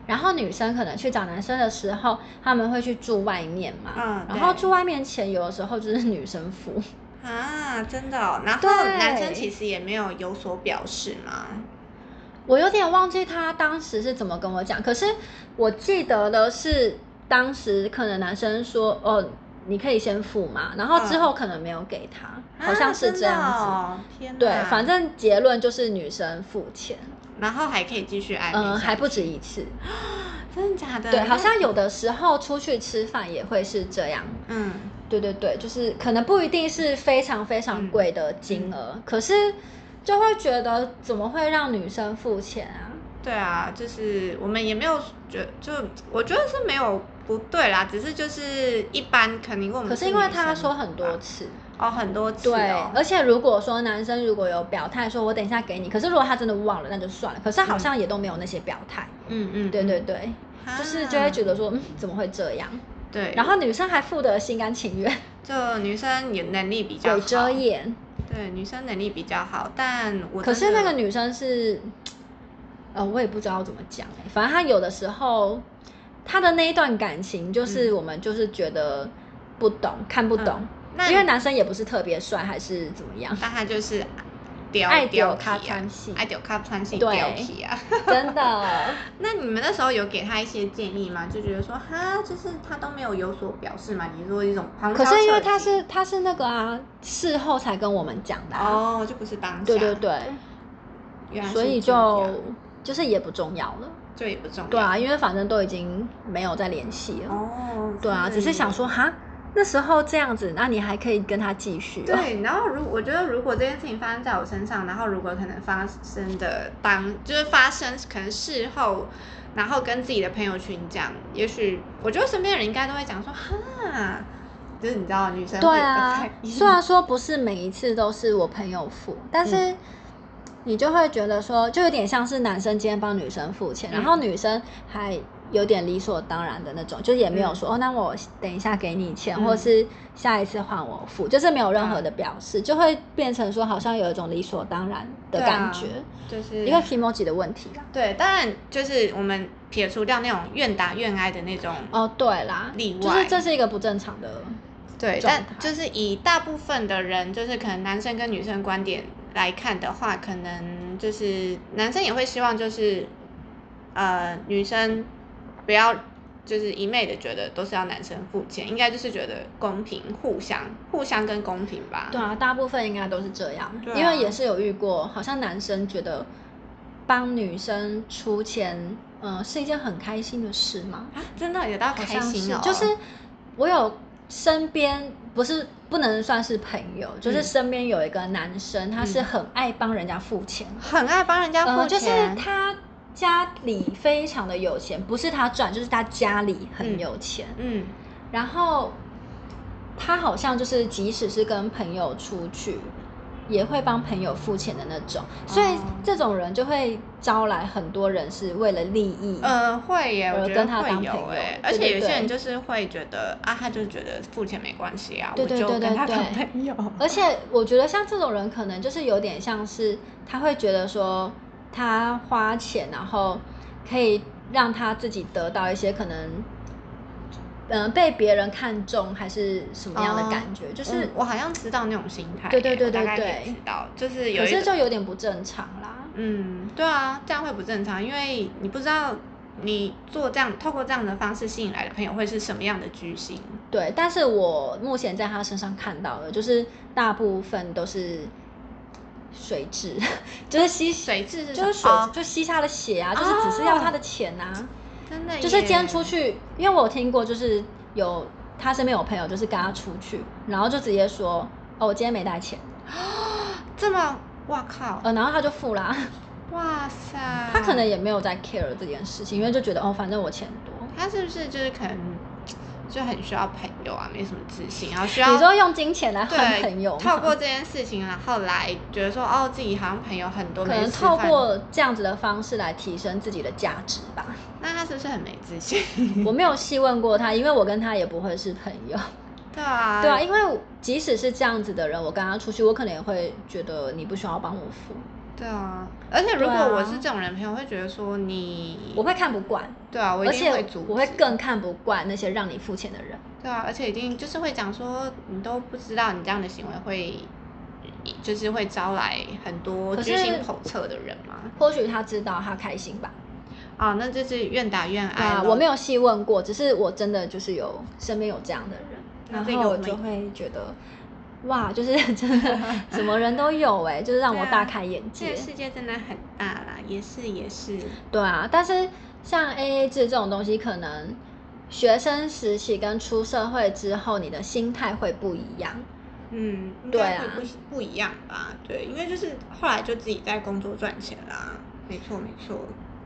A: 然后女生可能去找男生的时候，他们会去住外面嘛，嗯，然后住外面钱有的时候就是女生付
B: 啊，真的。然后男生其实也没有有所表示嘛。
A: 我有点忘记他当时是怎么跟我讲，可是我记得的是。当时可能男生说：“哦，你可以先付嘛。”然后之后可能没有给他，好像是这样子。天对，反正结论就是女生付钱，
B: 然后还可以继续暧昧。嗯，
A: 还不止一次。
B: 真的假的？
A: 对，好像有的时候出去吃饭也会是这样。嗯，对对对，就是可能不一定是非常非常贵的金额，可是就会觉得怎么会让女生付钱啊？
B: 对啊，就是我们也没有觉，就我觉得是没有。不对啦，只是就是一般肯定跟我们。
A: 可是因为他说很多次
B: 哦，很多次对，
A: 而且如果说男生如果有表态说我等一下给你，可是如果他真的忘了那就算了。可是好像也都没有那些表态。嗯嗯，对对对，就是就会觉得说嗯怎么会这样？
B: 对，
A: 然后女生还付得心甘情愿，
B: 就女生也能力比较
A: 有遮掩。
B: 对，女生能力比较好，但我
A: 可是那个女生是，呃，我也不知道怎么讲哎，反正她有的时候。他的那一段感情，就是我们就是觉得不懂，看不懂，因为男生也不是特别帅，还是怎么样？
B: 但他就是
A: 爱
B: 屌
A: 卡穿戏，
B: 爱屌卡穿戏，对，
A: 真的。
B: 那你们那时候有给他一些建议吗？就觉得说，哈，就是他都没有有所表示嘛？你说一种
A: 可是因为他是他是那个啊，事后才跟我们讲的
B: 哦，就不是当下，
A: 对对对，所以就就是也不重要了。
B: 就也不重要。
A: 对啊，因为反正都已经没有再联系了。哦。对啊，只是想说哈，那时候这样子，那你还可以跟他继续。
B: 对，然后如我觉得如果这件事情发生在我身上，然后如果可能发生的当就是发生可能事后，然后跟自己的朋友群讲，也许我觉得身边的人应该都会讲说哈，就是你知道女生
A: 对啊，虽然说不是每一次都是我朋友付，但是。你就会觉得说，就有点像是男生今天帮女生付钱，然后女生还有点理所当然的那种，就也没有说哦，那我等一下给你钱，或是下一次换我付，就是没有任何的表示，就会变成说好像有一种理所当然的感觉，
B: 就是
A: 一个 emoji 的问题啦。
B: 对，当然就是我们撇除掉那种愿打愿挨的那种
A: 哦，对啦，
B: 例外，
A: 就是这是一个不正常的
B: 对，但就是以大部分的人，就是可能男生跟女生观点。来看的话，可能就是男生也会希望，就是呃女生不要就是一昧的觉得都是要男生付钱，应该就是觉得公平，互相互相跟公平吧。
A: 对啊，大部分应该都是这样，因为也是有遇过，好像男生觉得帮女生出钱，嗯，是一件很开心的事嘛？
B: 啊，真的？有到开心哦，
A: 就是我有身边不是。不能算是朋友，就是身边有一个男生，他是很爱帮人家付钱，
B: 很爱帮人家付钱，
A: 就是他家里非常的有钱，不是他赚，就是他家里很有钱。嗯，然后他好像就是即使是跟朋友出去，也会帮朋友付钱的那种，所以这种人就会招来很多人是为了利益，
B: 呃，会耶，我觉得会
A: 有
B: 哎，而且有些人就是会觉得啊，他就觉得付钱没关系啊，我就跟他当朋友。
A: 而且我觉得像这种人，可能就是有点像是他会觉得说，他花钱然后可以让他自己得到一些可能。嗯，被别人看中还是什么样的感觉？就是
B: 我好像知道那种心态，
A: 对对对对对，
B: 知道，就是有，
A: 可是就有点不正常啦。
B: 嗯，对啊，这样会不正常，因为你不知道你做这样，透过这样的方式吸引来的朋友会是什么样的居心。
A: 对，但是我目前在他身上看到的，就是大部分都是水质，就是吸
B: 水质，
A: 就是水，就吸他的血啊，就是只是要他的钱啊。
B: 真的，
A: 就是今天出去，因为我听过，就是有他身边有朋友，就是跟他出去，然后就直接说：“哦，我今天没带钱。”
B: 这么，哇靠！
A: 呃，然后他就付啦。
B: 哇塞！
A: 他可能也没有在 care 这件事情，因为就觉得哦，反正我钱多。
B: 他是不是就是可能？就很需要朋友啊，没什么自信，然后需要
A: 你说用金钱来换朋友，
B: 透过这件事情，然后来觉得说哦，自己好像朋友很多，
A: 可能透过这样子的方式来提升自己的价值吧。
B: 那他是不是很没自信？
A: 我没有细问过他，因为我跟他也不会是朋友。
B: 对啊，
A: 对啊，因为即使是这样子的人，我跟他出去，我可能也会觉得你不需要帮我付。
B: 对啊，而且如果我是这种人，朋友会觉得说你，
A: 我会看不惯。
B: 对啊，我一定会
A: 阻我会更看不惯那些让你付钱的人。
B: 对啊，而且一定就是会讲说，你都不知道你这样的行为会，就是会招来很多居心叵测的人嘛。
A: 或许他知道他开心吧。
B: 啊，那就是愿打愿挨。
A: 我没有细问过，只是我真的就是有身边有这样的人，然后我就会觉得。哇，就是 真的，什么人都有哎，就是让我大开眼界。
B: 这个世界真的很大啦，也是也是。
A: 对啊，但是像 A A 制这种东西，可能学生时期跟出社会之后，你的心态会不一样。
B: 嗯，对啊，不不一样吧？对，因为就是后来就自己在工作赚钱啦。没错，没错。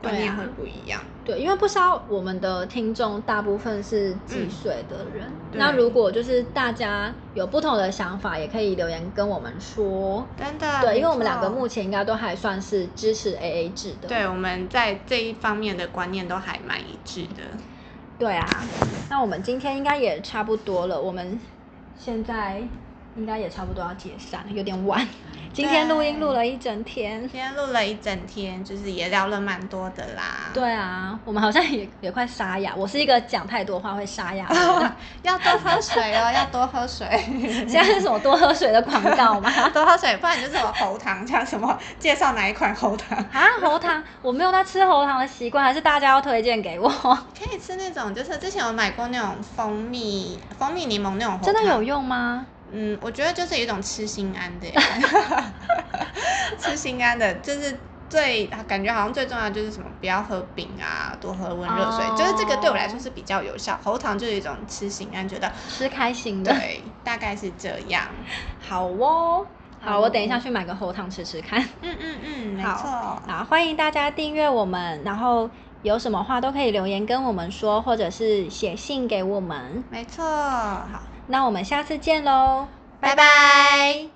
B: 观念会不一样，
A: 对，因为不知道我们的听众大部分是几岁的人，那如果就是大家有不同的想法，也可以留言跟我们说。
B: 真的，
A: 对，因为我们两个目前应该都还算是支持 A A 制的，
B: 对，我们在这一方面的观念都还蛮一致的。
A: 对啊，那我们今天应该也差不多了，我们现在。应该也差不多要解散了，有点晚。今天录音录了一整天，
B: 今天录了一整天，就是也聊了蛮多的啦。
A: 对啊，我们好像也也快沙哑。我是一个讲太多话会沙哑，
B: 要多喝水哦，要多喝水。
A: 现在是什么多喝水的广告吗？
B: 多喝水，不然就是我喉糖，像什么介绍哪一款喉糖
A: 啊？喉糖，我没有在吃喉糖的习惯，还是大家要推荐给我？
B: 可以吃那种，就是之前有买过那种蜂蜜蜂蜜柠檬那种，
A: 真的有用吗？
B: 嗯，我觉得就是有一种吃心安的，吃心安的，就是最感觉好像最重要就是什么，不要喝冰啊，多喝温热水，就是这个对我来说是比较有效。喉糖就是一种吃心安，觉得
A: 吃开心的，
B: 对，大概是这样。
A: 好哦，好，我等一下去买个喉糖吃吃看。
B: 嗯嗯嗯，没错。
A: 好，欢迎大家订阅我们，然后有什么话都可以留言跟我们说，或者是写信给我们。
B: 没错，好。
A: 那我们下次见喽，
B: 拜拜。